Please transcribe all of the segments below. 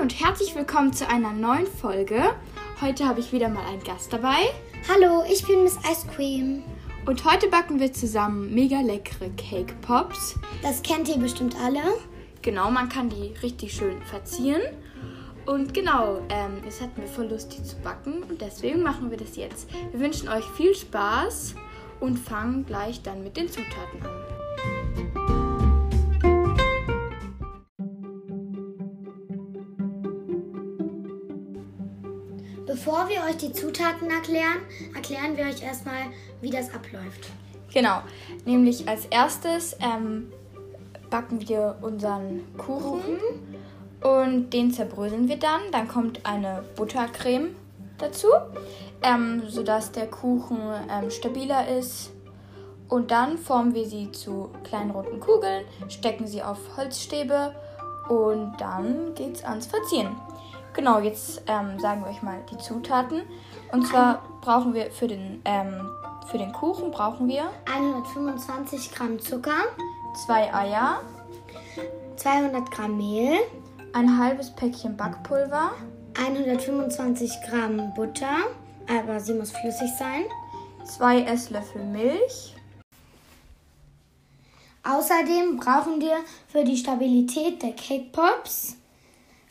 und herzlich willkommen zu einer neuen Folge. Heute habe ich wieder mal einen Gast dabei. Hallo, ich bin Miss Ice Cream. Und heute backen wir zusammen mega leckere Cake Pops. Das kennt ihr bestimmt alle. Genau, man kann die richtig schön verzieren. Und genau, ähm, es hat mir voll Lust, die zu backen und deswegen machen wir das jetzt. Wir wünschen euch viel Spaß und fangen gleich dann mit den Zutaten an. Bevor wir euch die Zutaten erklären, erklären wir euch erstmal, wie das abläuft. Genau, nämlich als erstes ähm, backen wir unseren Kuchen und den zerbröseln wir dann. Dann kommt eine Buttercreme dazu, ähm, sodass der Kuchen ähm, stabiler ist. Und dann formen wir sie zu kleinen roten Kugeln, stecken sie auf Holzstäbe und dann geht's ans Verzieren. Genau, jetzt ähm, sagen wir euch mal die Zutaten. Und zwar brauchen wir für den, ähm, für den Kuchen brauchen wir 125 Gramm Zucker, zwei Eier, 200 Gramm Mehl, ein halbes Päckchen Backpulver, 125 Gramm Butter, aber sie muss flüssig sein. zwei Esslöffel Milch, Außerdem brauchen wir für die Stabilität der Cake Pops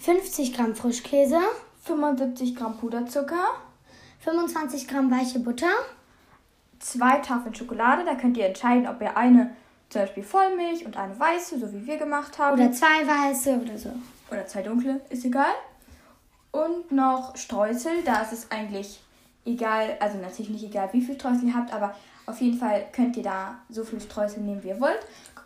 50 Gramm Frischkäse, 75 Gramm Puderzucker, 25 Gramm weiche Butter, zwei Tafeln Schokolade. Da könnt ihr entscheiden, ob ihr eine zum Beispiel Vollmilch und eine weiße, so wie wir gemacht haben. oder zwei weiße oder so. oder zwei dunkle, ist egal. Und noch Streusel, da ist es eigentlich egal, also natürlich nicht egal, wie viel Streusel ihr habt, aber auf jeden Fall könnt ihr da so viel Streusel nehmen, wie ihr wollt.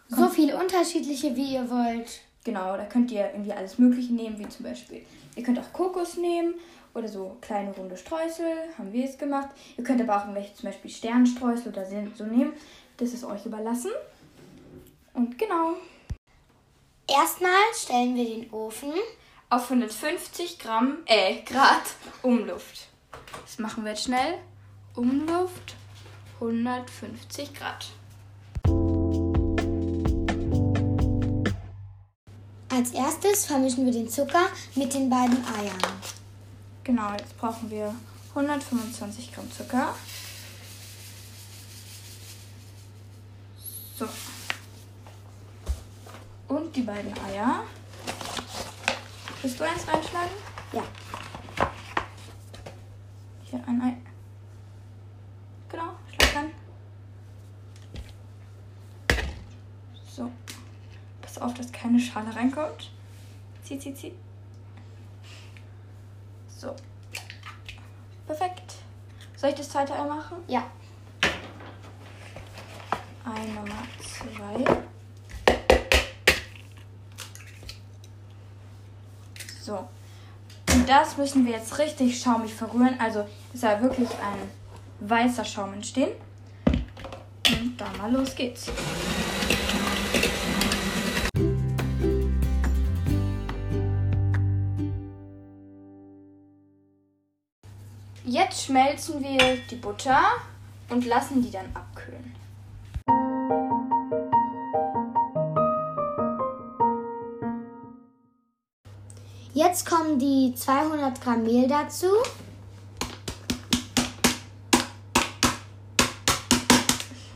So viele unterschiedliche, wie ihr wollt. Genau, da könnt ihr irgendwie alles Mögliche nehmen, wie zum Beispiel, ihr könnt auch Kokos nehmen oder so kleine runde Streusel, haben wir jetzt gemacht. Ihr könnt aber auch irgendwelche zum Beispiel Sternstreusel oder so nehmen, das ist euch überlassen. Und genau, Erstmal stellen wir den Ofen auf 150 Gramm, äh, Grad Umluft. Das machen wir jetzt schnell. Umluft 150 Grad. Als erstes vermischen wir den Zucker mit den beiden Eiern. Genau, jetzt brauchen wir 125 Gramm Zucker. So. Und die beiden Eier. Willst du eins reinschlagen? Ja. Hier ein Ei. Genau, schlag an. So. Pass auf, dass keine Schale reinkommt. Zieh, zieh, zieh. So. Perfekt. Soll ich das zweite Ei machen? Ja. Ei Nummer zwei. So. Und das müssen wir jetzt richtig schaumig verrühren. Also es soll wirklich ein weißer Schaum entstehen. Und dann mal los geht's. Schmelzen wir die Butter und lassen die dann abkühlen. Jetzt kommen die 200 Gramm Mehl dazu.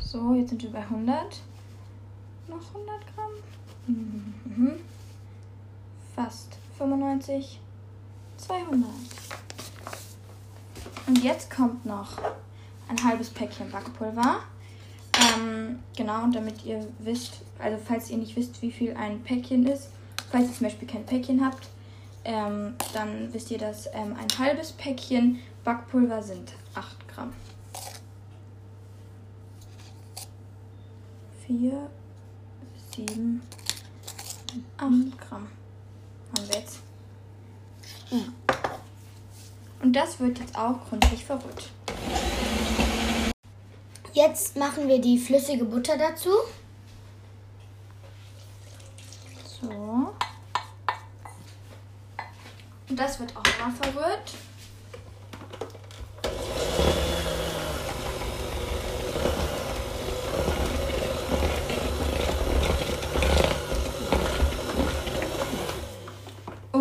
So, jetzt sind wir bei 100. Noch 100 Gramm. Mhm. Fast 95. 200. Und jetzt kommt noch ein halbes Päckchen Backpulver. Ähm, genau, und damit ihr wisst, also falls ihr nicht wisst, wie viel ein Päckchen ist, falls ihr zum Beispiel kein Päckchen habt, ähm, dann wisst ihr, dass ähm, ein halbes Päckchen Backpulver sind 8 Gramm. 4, 7, 8 Gramm haben wir jetzt. Und das wird jetzt auch gründlich verrührt. Jetzt machen wir die flüssige Butter dazu. So. Und das wird auch mal verrührt.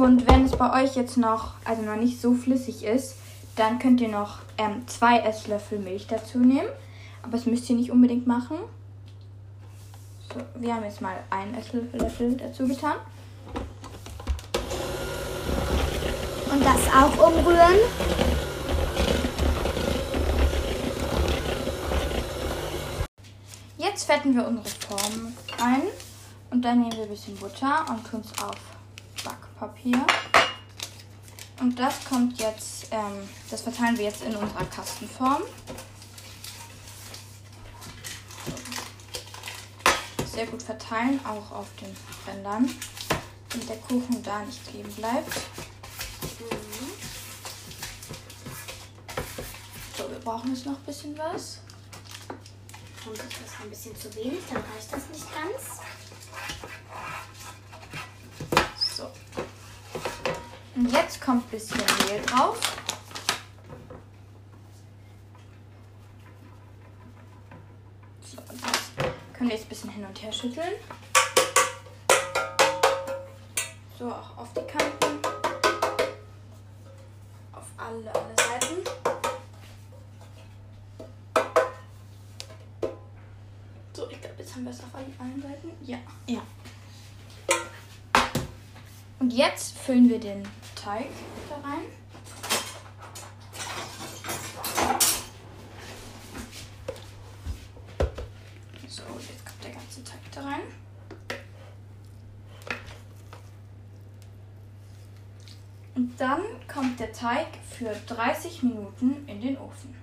Und wenn es bei euch jetzt noch, also noch nicht so flüssig ist, dann könnt ihr noch ähm, zwei Esslöffel Milch dazu nehmen. Aber das müsst ihr nicht unbedingt machen. So, wir haben jetzt mal einen Esslöffel dazu getan. Und das auch umrühren. Jetzt fetten wir unsere Form ein und dann nehmen wir ein bisschen Butter und tun es auf Backpapier. Und das kommt jetzt, ähm, das verteilen wir jetzt in unserer Kastenform. Sehr gut verteilen, auch auf den Rändern, damit der Kuchen da nicht kleben bleibt. So, wir brauchen jetzt noch ein bisschen was. Und das ist ein bisschen zu wenig, dann reicht das nicht ganz. So. Und jetzt kommt ein bisschen Mehl drauf. So, und das können wir jetzt ein bisschen hin und her schütteln. So, auch auf die Kanten. Auf alle, alle Seiten. So, ich glaube, jetzt haben wir es auf allen- allen Seiten. Ja. Ja. Und jetzt füllen wir den Teig da rein. So, jetzt kommt der ganze Teig da rein. Und dann kommt der Teig für 30 Minuten in den Ofen.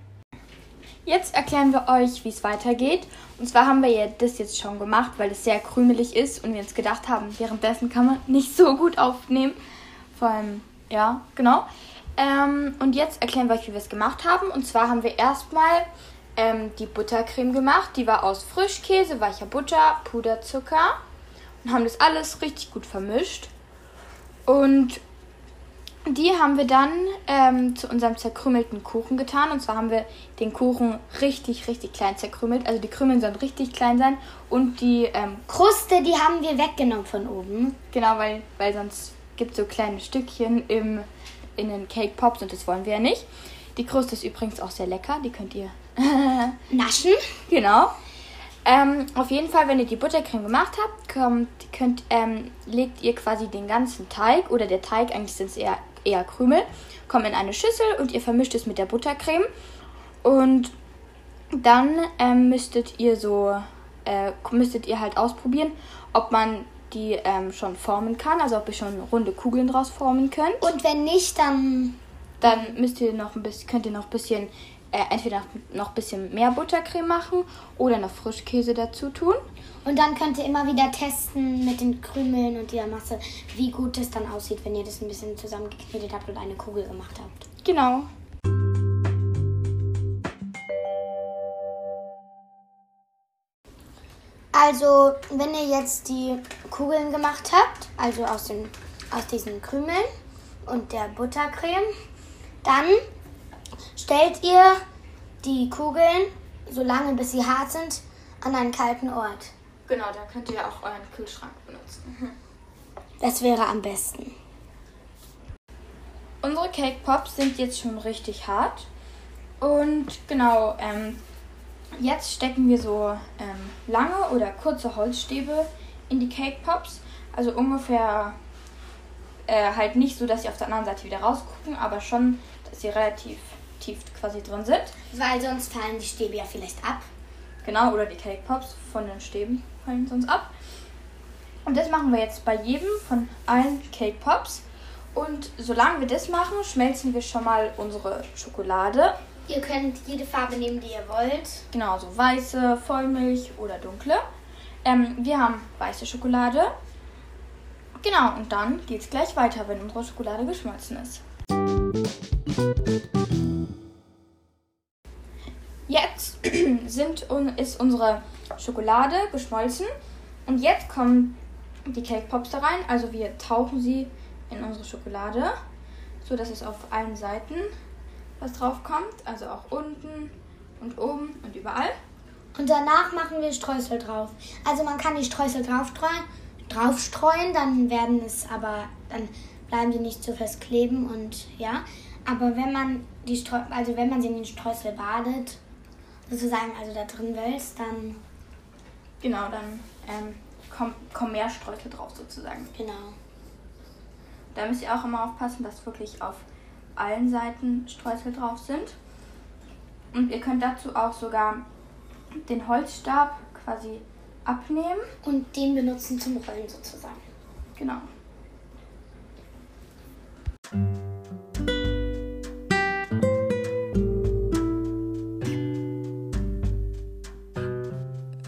Jetzt erklären wir euch, wie es weitergeht. Und zwar haben wir ja das jetzt schon gemacht, weil es sehr krümelig ist und wir uns gedacht haben, währenddessen kann man nicht so gut aufnehmen. Vor allem, ja, genau. Ähm, und jetzt erklären wir euch, wie wir es gemacht haben. Und zwar haben wir erstmal ähm, die Buttercreme gemacht. Die war aus Frischkäse, weicher Butter, Puderzucker. Und haben das alles richtig gut vermischt. Und die haben wir dann ähm, zu unserem zerkrümelten Kuchen getan. Und zwar haben wir den Kuchen richtig, richtig klein zerkrümelt. Also die Krümeln sollen richtig klein sein. Und die, ähm, Kruste, die haben wir weggenommen von oben. genau, weil, weil sonst gibt so kleine Stückchen im, in den Cake Pops und das wollen wir ja nicht. Die Kruste ist übrigens auch sehr lecker. Die könnt ihr Naschen. Genau. Ähm, auf jeden Fall, wenn ihr die Buttercreme gemacht habt, kommt, könnt, ähm, legt ihr quasi den ganzen Teig oder der Teig, eigentlich sind es eher, eher Krümel, kommt in eine Schüssel und ihr vermischt es mit der Buttercreme. Und dann ähm, müsstet ihr so, äh, müsstet ihr halt ausprobieren, ob man die ähm, schon formen kann, also ob ihr schon runde Kugeln draus formen könnt. Und wenn nicht, dann Dann müsst ihr noch ein bisschen, könnt ihr noch ein bisschen, äh, entweder noch ein bisschen mehr Buttercreme machen oder noch Frischkäse dazu tun. Und dann könnt ihr immer wieder testen mit den Krümeln und der Masse, wie gut es dann aussieht, wenn ihr das ein bisschen zusammengeknetet habt und eine Kugel gemacht habt. Genau. Also, wenn ihr jetzt die Kugeln gemacht habt, also aus, den, aus diesen Krümeln und der Buttercreme, dann stellt ihr die Kugeln, so lange bis sie hart sind, an einen kalten Ort. Genau, da könnt ihr auch euren Kühlschrank benutzen. Das wäre am besten. Unsere Cake Pops sind jetzt schon richtig hart. Und genau, ähm, jetzt stecken wir so ähm, lange oder kurze Holzstäbe in die Cake Pops. Also ungefähr äh, halt nicht so, dass sie auf der anderen Seite wieder rausgucken, aber schon, dass sie relativ tief quasi drin sind. Weil sonst fallen die Stäbe ja vielleicht ab. Genau, oder die Cake Pops von den Stäben fallen sonst ab. Und das machen wir jetzt bei jedem von allen Cake Pops. Und solange wir das machen, schmelzen wir schon mal unsere Schokolade. Ihr könnt jede Farbe nehmen, die ihr wollt. Genau, so weiße, Vollmilch oder dunkle. Ähm, wir haben weiße Schokolade. Genau, und dann geht es gleich weiter, wenn unsere Schokolade geschmolzen ist. Jetzt sind, ist unsere Schokolade geschmolzen und jetzt kommen die Cake Pops da rein. Also wir tauchen sie in unsere Schokolade, so dass es auf allen Seiten was drauf kommt, also auch unten und oben und überall. Und danach machen wir Streusel drauf. Also man kann die Streusel draufstreuen, draufstreuen, dann werden es aber, dann bleiben sie nicht so fest kleben und ja. Aber wenn man die Streu also wenn man sie in den Streusel badet, sozusagen also da drin wälzt, dann Genau, dann ähm, kommt, kommen mehr Streusel drauf sozusagen. genau. Da müsst ihr auch immer aufpassen, dass wirklich auf allen Seiten Streusel drauf sind. Und ihr könnt dazu auch sogar den Holzstab quasi abnehmen. Und den benutzen zum Rollen sozusagen. Genau.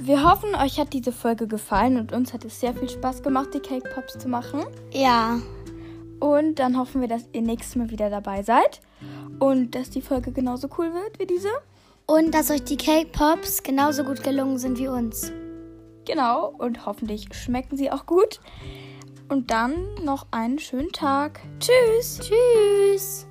Wir hoffen, euch hat diese Folge gefallen und uns hat es sehr viel Spaß gemacht, die Cake Pops zu machen. Ja. Und dann hoffen wir, dass ihr nächstes Mal wieder dabei seid und dass die Folge genauso cool wird wie diese. Und dass euch die Cake Pops genauso gut gelungen sind wie uns. Genau, und hoffentlich schmecken sie auch gut. Und dann noch einen schönen Tag. Tschüss. Tschüss.